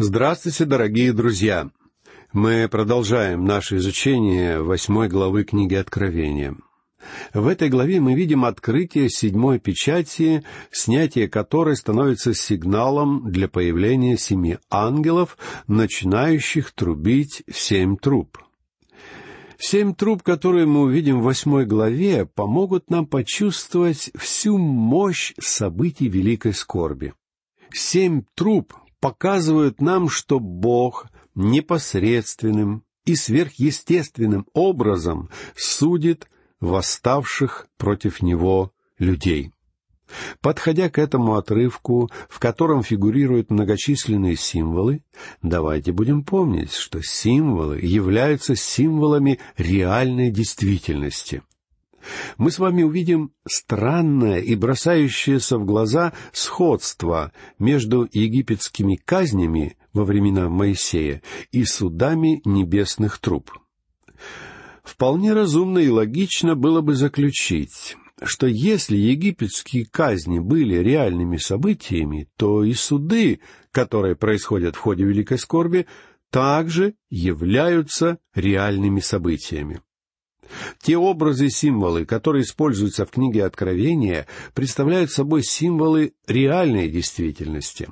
Здравствуйте, дорогие друзья! Мы продолжаем наше изучение восьмой главы книги Откровения. В этой главе мы видим открытие седьмой печати, снятие которой становится сигналом для появления семи ангелов, начинающих трубить семь труб. Семь труб, которые мы увидим в восьмой главе, помогут нам почувствовать всю мощь событий великой скорби. Семь труб показывают нам, что Бог непосредственным и сверхъестественным образом судит восставших против Него людей. Подходя к этому отрывку, в котором фигурируют многочисленные символы, давайте будем помнить, что символы являются символами реальной действительности — мы с вами увидим странное и бросающееся в глаза сходство между египетскими казнями во времена Моисея и судами небесных труб. Вполне разумно и логично было бы заключить, что если египетские казни были реальными событиями, то и суды, которые происходят в ходе Великой Скорби, также являются реальными событиями. Те образы и символы, которые используются в книге Откровения, представляют собой символы реальной действительности.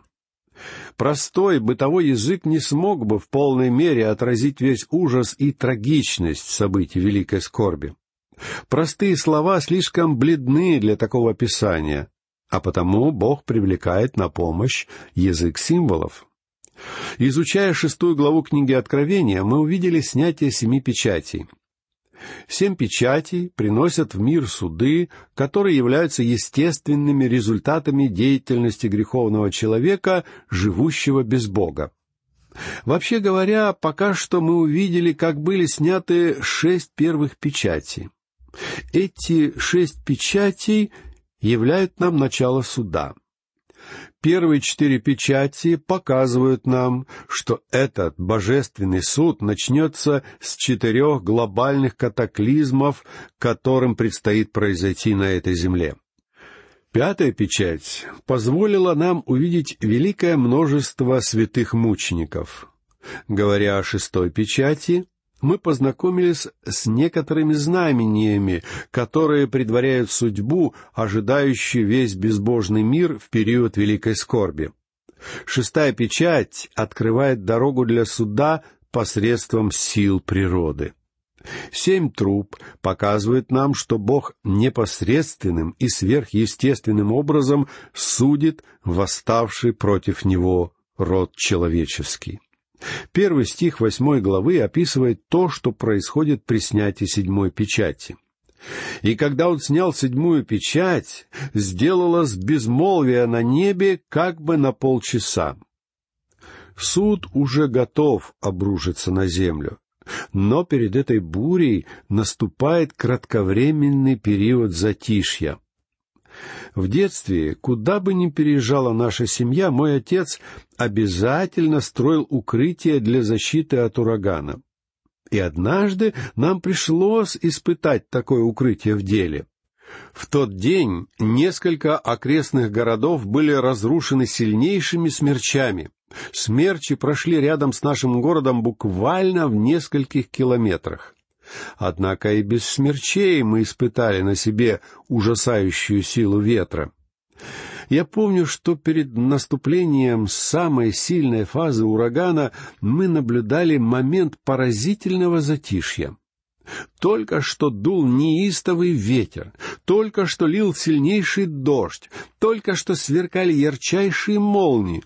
Простой бытовой язык не смог бы в полной мере отразить весь ужас и трагичность событий Великой Скорби. Простые слова слишком бледны для такого описания, а потому Бог привлекает на помощь язык символов. Изучая шестую главу книги Откровения, мы увидели снятие семи печатей — Семь печатей приносят в мир суды, которые являются естественными результатами деятельности греховного человека, живущего без Бога. Вообще говоря, пока что мы увидели, как были сняты шесть первых печатей. Эти шесть печатей являют нам начало суда — Первые четыре печати показывают нам, что этот божественный суд начнется с четырех глобальных катаклизмов, которым предстоит произойти на этой земле. Пятая печать позволила нам увидеть великое множество святых мучеников. Говоря о шестой печати, мы познакомились с некоторыми знамениями, которые предваряют судьбу, ожидающую весь безбожный мир в период великой скорби. Шестая печать открывает дорогу для суда посредством сил природы. Семь труб показывают нам, что Бог непосредственным и сверхъестественным образом судит восставший против Него род человеческий. Первый стих восьмой главы описывает то, что происходит при снятии седьмой печати. И когда он снял седьмую печать, сделалось безмолвие на небе как бы на полчаса. Суд уже готов обрушиться на землю, но перед этой бурей наступает кратковременный период затишья — в детстве, куда бы ни переезжала наша семья, мой отец обязательно строил укрытие для защиты от урагана. И однажды нам пришлось испытать такое укрытие в деле. В тот день несколько окрестных городов были разрушены сильнейшими смерчами. Смерчи прошли рядом с нашим городом буквально в нескольких километрах. Однако и без смерчей мы испытали на себе ужасающую силу ветра. Я помню, что перед наступлением самой сильной фазы урагана мы наблюдали момент поразительного затишья. Только что дул неистовый ветер, только что лил сильнейший дождь, только что сверкали ярчайшие молнии.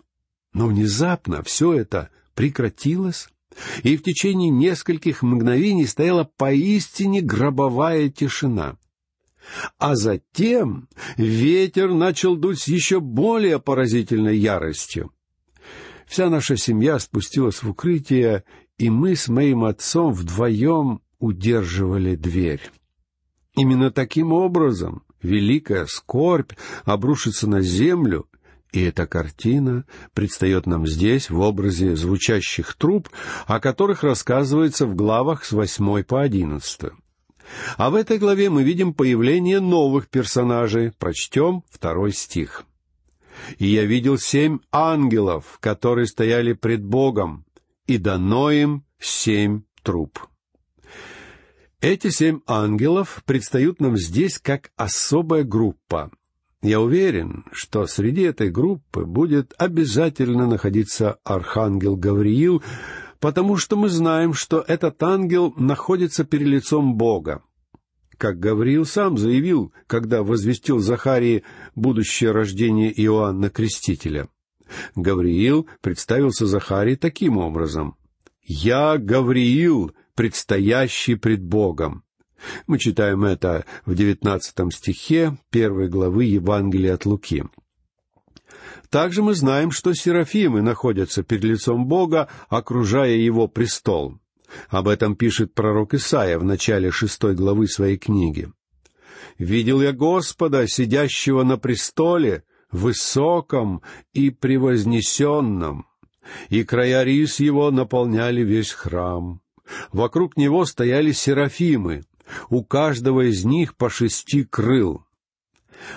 Но внезапно все это прекратилось, и в течение нескольких мгновений стояла поистине гробовая тишина. А затем ветер начал дуть с еще более поразительной яростью. Вся наша семья спустилась в укрытие, и мы с моим отцом вдвоем удерживали дверь. Именно таким образом великая скорбь обрушится на землю и эта картина предстает нам здесь в образе звучащих труб, о которых рассказывается в главах с восьмой по одиннадцатую. А в этой главе мы видим появление новых персонажей. Прочтем второй стих. И я видел семь ангелов, которые стояли пред Богом, и дано им семь труб. Эти семь ангелов предстают нам здесь как особая группа. Я уверен, что среди этой группы будет обязательно находиться архангел Гавриил, потому что мы знаем, что этот ангел находится перед лицом Бога. Как Гавриил сам заявил, когда возвестил Захарии будущее рождение Иоанна Крестителя. Гавриил представился Захарии таким образом. «Я Гавриил, предстоящий пред Богом». Мы читаем это в девятнадцатом стихе первой главы Евангелия от Луки. Также мы знаем, что серафимы находятся перед лицом Бога, окружая его престол. Об этом пишет пророк Исаия в начале шестой главы своей книги. «Видел я Господа, сидящего на престоле, высоком и превознесенном, и края рис его наполняли весь храм. Вокруг него стояли серафимы, у каждого из них по шести крыл.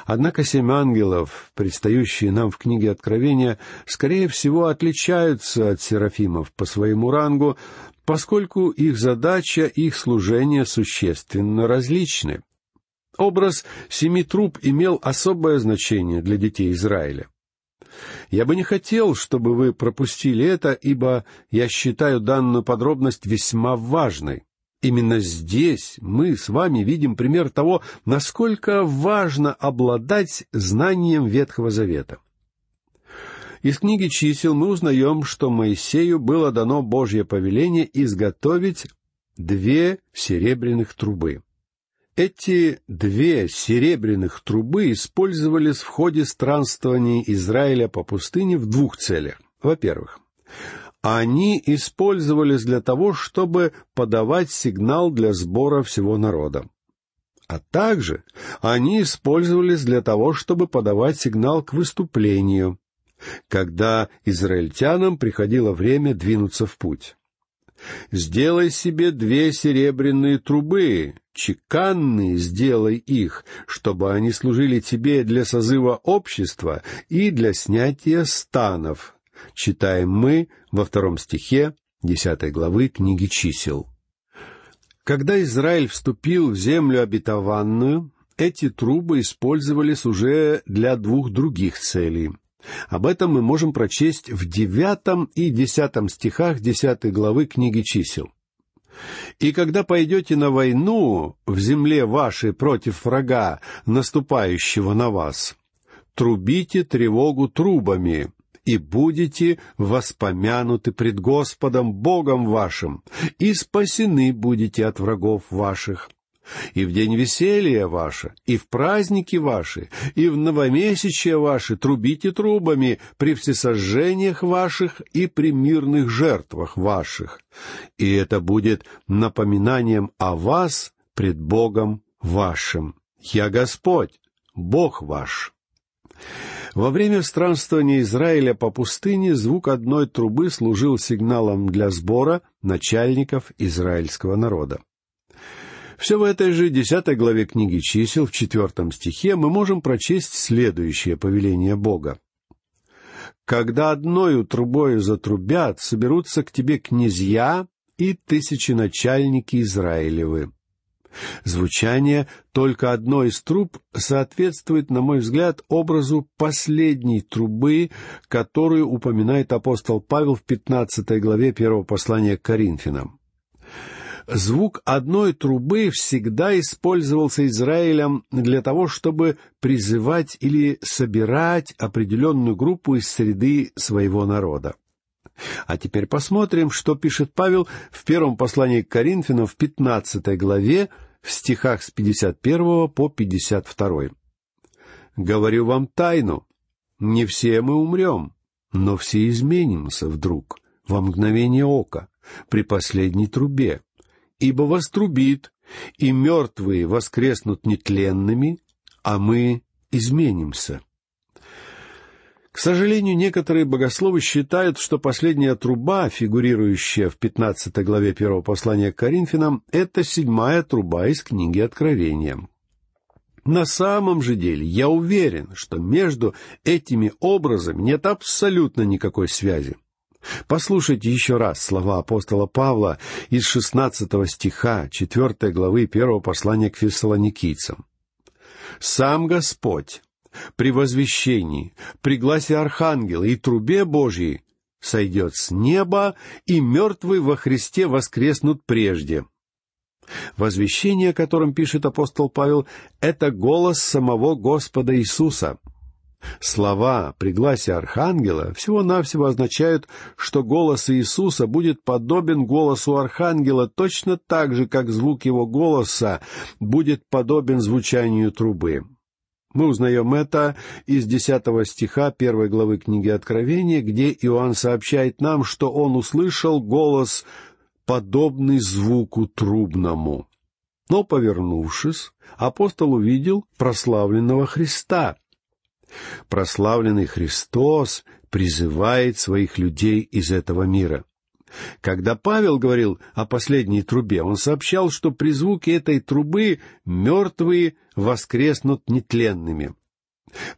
Однако семь ангелов, предстающие нам в книге Откровения, скорее всего отличаются от серафимов по своему рангу, поскольку их задача, их служение существенно различны. Образ семи труб имел особое значение для детей Израиля. Я бы не хотел, чтобы вы пропустили это, ибо я считаю данную подробность весьма важной. Именно здесь мы с вами видим пример того, насколько важно обладать знанием Ветхого Завета. Из книги чисел мы узнаем, что Моисею было дано Божье повеление изготовить две серебряных трубы. Эти две серебряных трубы использовались в ходе странствования Израиля по пустыне в двух целях. Во-первых, они использовались для того, чтобы подавать сигнал для сбора всего народа. А также они использовались для того, чтобы подавать сигнал к выступлению, когда израильтянам приходило время двинуться в путь. «Сделай себе две серебряные трубы, чеканные сделай их, чтобы они служили тебе для созыва общества и для снятия станов, читаем мы во втором стихе десятой главы книги чисел. Когда Израиль вступил в землю обетованную, эти трубы использовались уже для двух других целей. Об этом мы можем прочесть в девятом и десятом стихах десятой главы книги чисел. «И когда пойдете на войну в земле вашей против врага, наступающего на вас, трубите тревогу трубами, и будете воспомянуты пред Господом Богом вашим, и спасены будете от врагов ваших. И в день веселья ваше, и в праздники ваши, и в новомесячие ваши трубите трубами при всесожжениях ваших и при мирных жертвах ваших. И это будет напоминанием о вас пред Богом вашим. Я Господь, Бог ваш. Во время странствования Израиля по пустыне звук одной трубы служил сигналом для сбора начальников израильского народа. Все в этой же десятой главе книги чисел, в четвертом стихе, мы можем прочесть следующее повеление Бога. «Когда одною трубою затрубят, соберутся к тебе князья и тысячи начальники Израилевы. Звучание только одной из труб соответствует, на мой взгляд, образу последней трубы, которую упоминает апостол Павел в пятнадцатой главе первого послания к Коринфянам. Звук одной трубы всегда использовался Израилем для того, чтобы призывать или собирать определенную группу из среды своего народа. А теперь посмотрим, что пишет Павел в первом послании к Коринфянам в пятнадцатой главе в стихах с 51 по 52. «Говорю вам тайну, не все мы умрем, но все изменимся вдруг, во мгновение ока, при последней трубе, ибо вострубит, и мертвые воскреснут нетленными, а мы изменимся». К сожалению, некоторые богословы считают, что последняя труба, фигурирующая в 15 главе первого послания к Коринфянам, это седьмая труба из книги Откровения. На самом же деле я уверен, что между этими образами нет абсолютно никакой связи. Послушайте еще раз слова апостола Павла из шестнадцатого стиха четвертой главы первого послания к фессалоникийцам. «Сам Господь при возвещении, при гласе Архангела и трубе Божьей сойдет с неба, и мертвые во Христе воскреснут прежде». Возвещение, о котором пишет апостол Павел, это голос самого Господа Иисуса. Слова при гласе Архангела всего-навсего означают, что голос Иисуса будет подобен голосу Архангела точно так же, как звук его голоса будет подобен звучанию трубы. Мы узнаем это из десятого стиха первой главы книги Откровения, где Иоанн сообщает нам, что он услышал голос, подобный звуку трубному. Но, повернувшись, апостол увидел прославленного Христа. Прославленный Христос призывает своих людей из этого мира. Когда Павел говорил о последней трубе, он сообщал, что при звуке этой трубы мертвые воскреснут нетленными.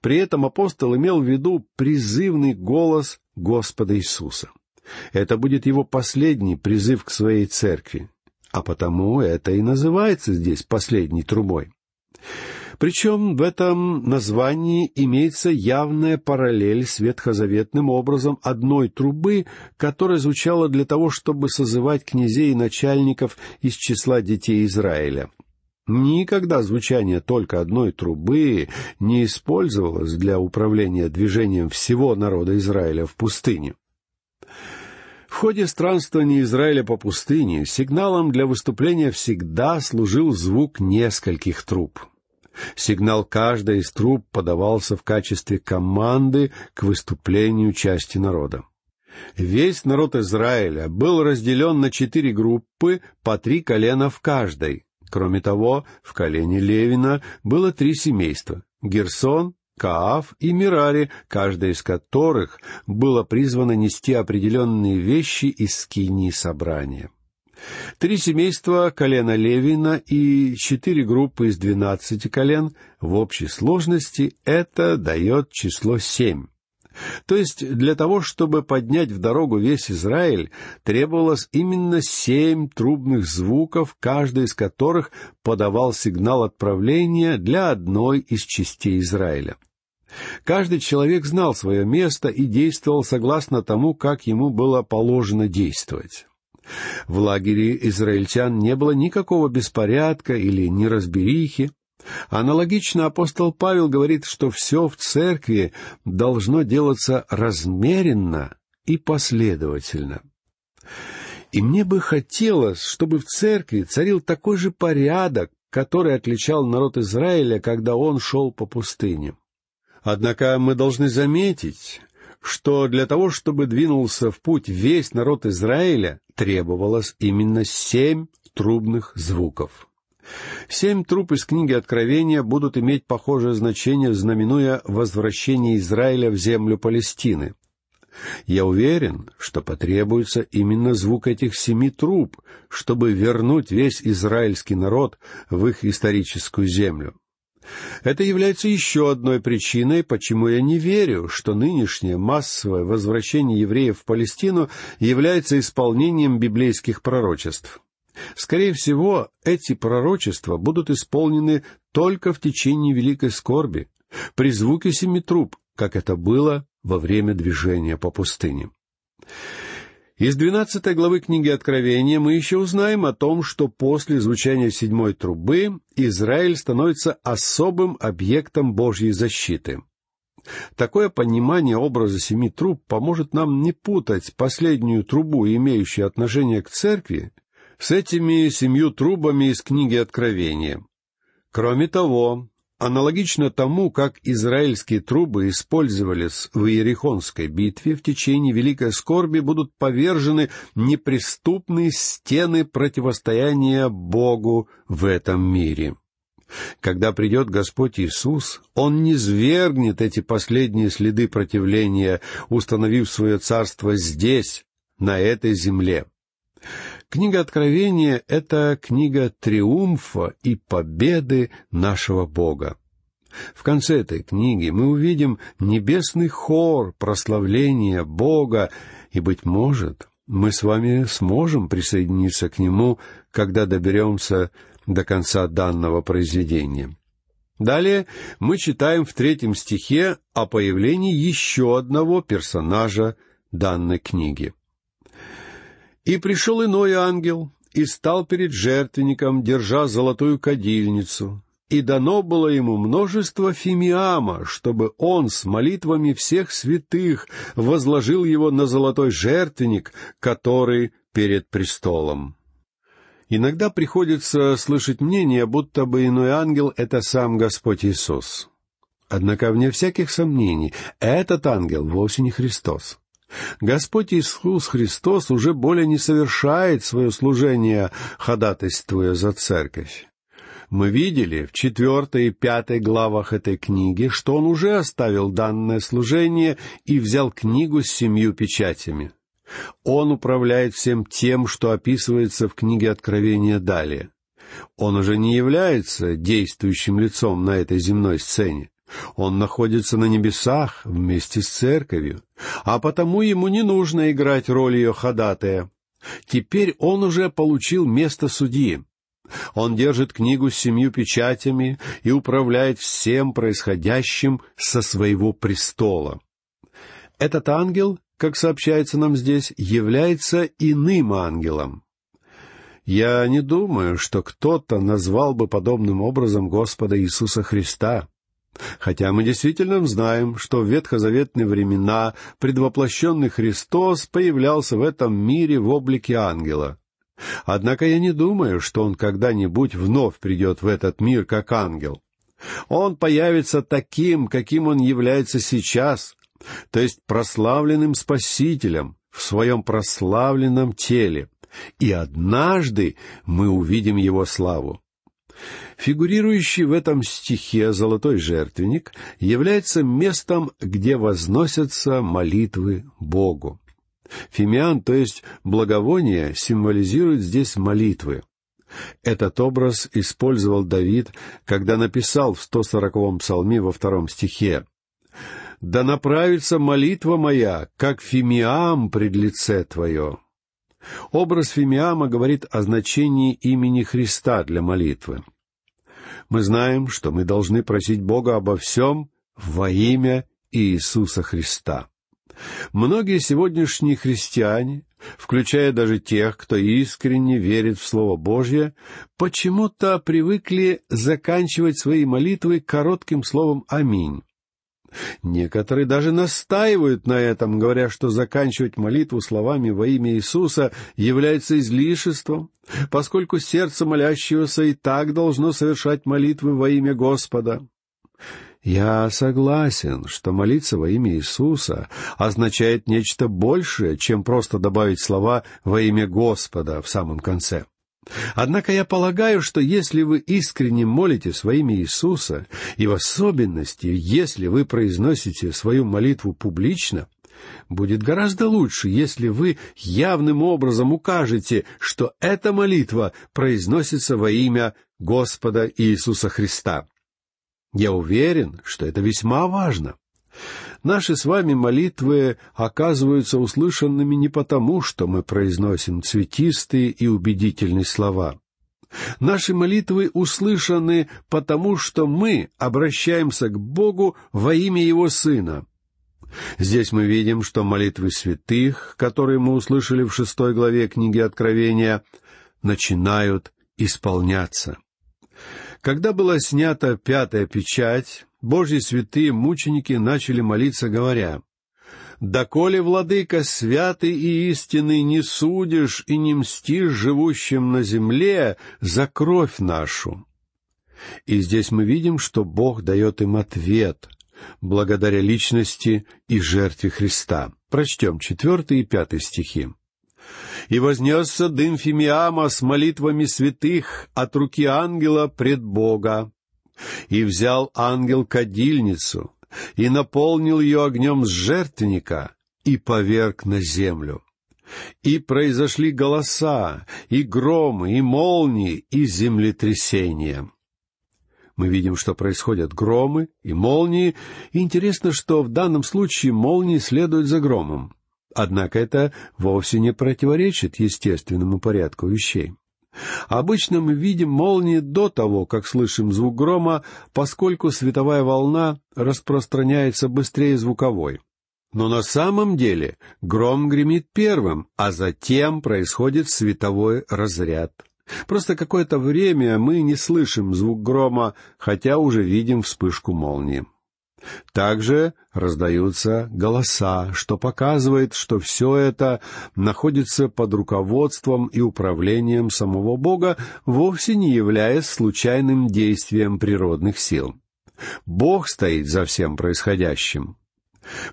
При этом апостол имел в виду призывный голос Господа Иисуса. Это будет его последний призыв к своей церкви, а потому это и называется здесь последней трубой. Причем в этом названии имеется явная параллель с ветхозаветным образом одной трубы, которая звучала для того, чтобы созывать князей и начальников из числа детей Израиля. Никогда звучание только одной трубы не использовалось для управления движением всего народа Израиля в пустыне. В ходе странствования Израиля по пустыне сигналом для выступления всегда служил звук нескольких труб — Сигнал каждой из труб подавался в качестве команды к выступлению части народа. Весь народ Израиля был разделен на четыре группы по три колена в каждой. Кроме того, в колене Левина было три семейства — Герсон, Кааф и Мирари, каждая из которых было призвано нести определенные вещи из скинии собрания. Три семейства колена Левина и четыре группы из двенадцати колен в общей сложности это дает число семь. То есть для того, чтобы поднять в дорогу весь Израиль, требовалось именно семь трубных звуков, каждый из которых подавал сигнал отправления для одной из частей Израиля. Каждый человек знал свое место и действовал согласно тому, как ему было положено действовать. В лагере израильтян не было никакого беспорядка или неразберихи. Аналогично апостол Павел говорит, что все в церкви должно делаться размеренно и последовательно. И мне бы хотелось, чтобы в церкви царил такой же порядок, который отличал народ Израиля, когда он шел по пустыне. Однако мы должны заметить, что для того, чтобы двинулся в путь весь народ Израиля, требовалось именно семь трубных звуков. Семь труб из книги Откровения будут иметь похожее значение, знаменуя возвращение Израиля в землю Палестины. Я уверен, что потребуется именно звук этих семи труб, чтобы вернуть весь израильский народ в их историческую землю. Это является еще одной причиной, почему я не верю, что нынешнее массовое возвращение евреев в Палестину является исполнением библейских пророчеств. Скорее всего, эти пророчества будут исполнены только в течение великой скорби, при звуке семи труб, как это было во время движения по пустыне. Из двенадцатой главы книги Откровения мы еще узнаем о том, что после звучания седьмой трубы Израиль становится особым объектом Божьей защиты. Такое понимание образа семи труб поможет нам не путать последнюю трубу, имеющую отношение к церкви, с этими семью трубами из книги Откровения. Кроме того, Аналогично тому, как израильские трубы использовались в Иерихонской битве, в течение Великой Скорби будут повержены неприступные стены противостояния Богу в этом мире. Когда придет Господь Иисус, Он не свергнет эти последние следы противления, установив свое царство здесь, на этой земле. Книга Откровения — это книга триумфа и победы нашего Бога. В конце этой книги мы увидим небесный хор прославления Бога, и, быть может, мы с вами сможем присоединиться к нему, когда доберемся до конца данного произведения. Далее мы читаем в третьем стихе о появлении еще одного персонажа данной книги. «И пришел иной ангел, и стал перед жертвенником, держа золотую кадильницу, и дано было ему множество фимиама, чтобы он с молитвами всех святых возложил его на золотой жертвенник, который перед престолом. Иногда приходится слышать мнение, будто бы иной ангел — это сам Господь Иисус. Однако, вне всяких сомнений, этот ангел вовсе не Христос. Господь Иисус Христос уже более не совершает свое служение, ходатайствуя за церковь. Мы видели в четвертой и пятой главах этой книги, что он уже оставил данное служение и взял книгу с семью печатями. Он управляет всем тем, что описывается в книге Откровения далее. Он уже не является действующим лицом на этой земной сцене. Он находится на небесах вместе с церковью, а потому ему не нужно играть роль ее ходатая. Теперь он уже получил место судьи. Он держит книгу с семью печатями и управляет всем происходящим со своего престола. Этот ангел как сообщается нам здесь, является иным ангелом. Я не думаю, что кто-то назвал бы подобным образом Господа Иисуса Христа. Хотя мы действительно знаем, что в ветхозаветные времена предвоплощенный Христос появлялся в этом мире в облике ангела. Однако я не думаю, что он когда-нибудь вновь придет в этот мир как ангел. Он появится таким, каким он является сейчас, то есть прославленным Спасителем в своем прославленном теле, и однажды мы увидим его славу. Фигурирующий в этом стихе золотой жертвенник является местом, где возносятся молитвы Богу. Фимиан, то есть благовоние, символизирует здесь молитвы. Этот образ использовал Давид, когда написал в 140-м псалме во втором стихе да направится молитва моя, как фимиам пред лице Твое». Образ фимиама говорит о значении имени Христа для молитвы. Мы знаем, что мы должны просить Бога обо всем во имя Иисуса Христа. Многие сегодняшние христиане, включая даже тех, кто искренне верит в Слово Божье, почему-то привыкли заканчивать свои молитвы коротким словом «Аминь». Некоторые даже настаивают на этом, говоря, что заканчивать молитву словами во имя Иисуса является излишеством, поскольку сердце молящегося и так должно совершать молитвы во имя Господа. Я согласен, что молиться во имя Иисуса означает нечто большее, чем просто добавить слова во имя Господа в самом конце. Однако я полагаю, что если вы искренне молитесь во Иисуса, и в особенности, если вы произносите свою молитву публично, будет гораздо лучше, если вы явным образом укажете, что эта молитва произносится во имя Господа Иисуса Христа. Я уверен, что это весьма важно. Наши с вами молитвы оказываются услышанными не потому, что мы произносим цветистые и убедительные слова. Наши молитвы услышаны потому, что мы обращаемся к Богу во имя Его Сына. Здесь мы видим, что молитвы святых, которые мы услышали в шестой главе книги Откровения, начинают исполняться. Когда была снята пятая печать, Божьи святые мученики начали молиться, говоря, «Доколе, владыка, святый и истинный, не судишь и не мстишь живущим на земле за кровь нашу». И здесь мы видим, что Бог дает им ответ, благодаря личности и жертве Христа. Прочтем четвертый и пятый стихи. «И вознесся дым Фимиама с молитвами святых от руки ангела пред Бога, и взял ангел кадильницу, и наполнил ее огнем с жертвенника, и поверг на землю. И произошли голоса, и громы, и молнии, и землетрясения. Мы видим, что происходят громы и молнии, и интересно, что в данном случае молнии следуют за громом. Однако это вовсе не противоречит естественному порядку вещей. Обычно мы видим молнии до того, как слышим звук грома, поскольку световая волна распространяется быстрее звуковой. Но на самом деле гром гремит первым, а затем происходит световой разряд. Просто какое-то время мы не слышим звук грома, хотя уже видим вспышку молнии. Также раздаются голоса, что показывает, что все это находится под руководством и управлением самого Бога, вовсе не являясь случайным действием природных сил. Бог стоит за всем происходящим.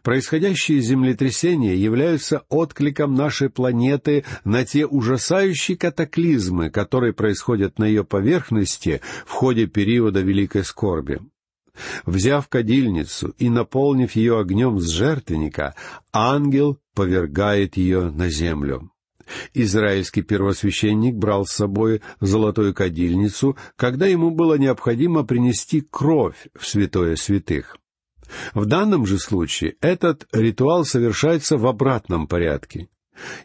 Происходящие землетрясения являются откликом нашей планеты на те ужасающие катаклизмы, которые происходят на ее поверхности в ходе периода Великой Скорби. Взяв кадильницу и наполнив ее огнем с жертвенника, ангел повергает ее на землю. Израильский первосвященник брал с собой золотую кадильницу, когда ему было необходимо принести кровь в святое святых. В данном же случае этот ритуал совершается в обратном порядке.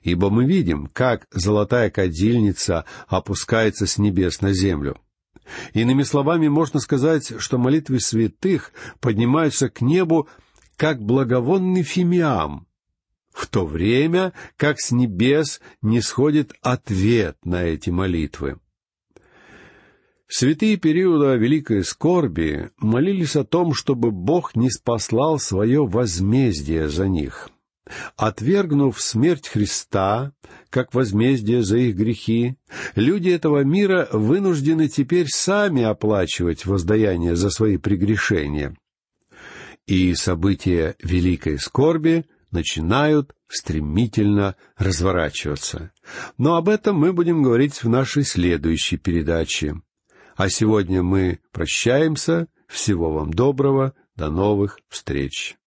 Ибо мы видим, как золотая кадильница опускается с небес на землю. Иными словами, можно сказать, что молитвы святых поднимаются к небу как благовонный фимиам, в то время как с небес не сходит ответ на эти молитвы. Святые периода Великой Скорби молились о том, чтобы Бог не спаслал свое возмездие за них. Отвергнув смерть Христа, как возмездие за их грехи, люди этого мира вынуждены теперь сами оплачивать воздаяние за свои прегрешения. И события Великой Скорби начинают стремительно разворачиваться. Но об этом мы будем говорить в нашей следующей передаче. А сегодня мы прощаемся. Всего вам доброго. До новых встреч.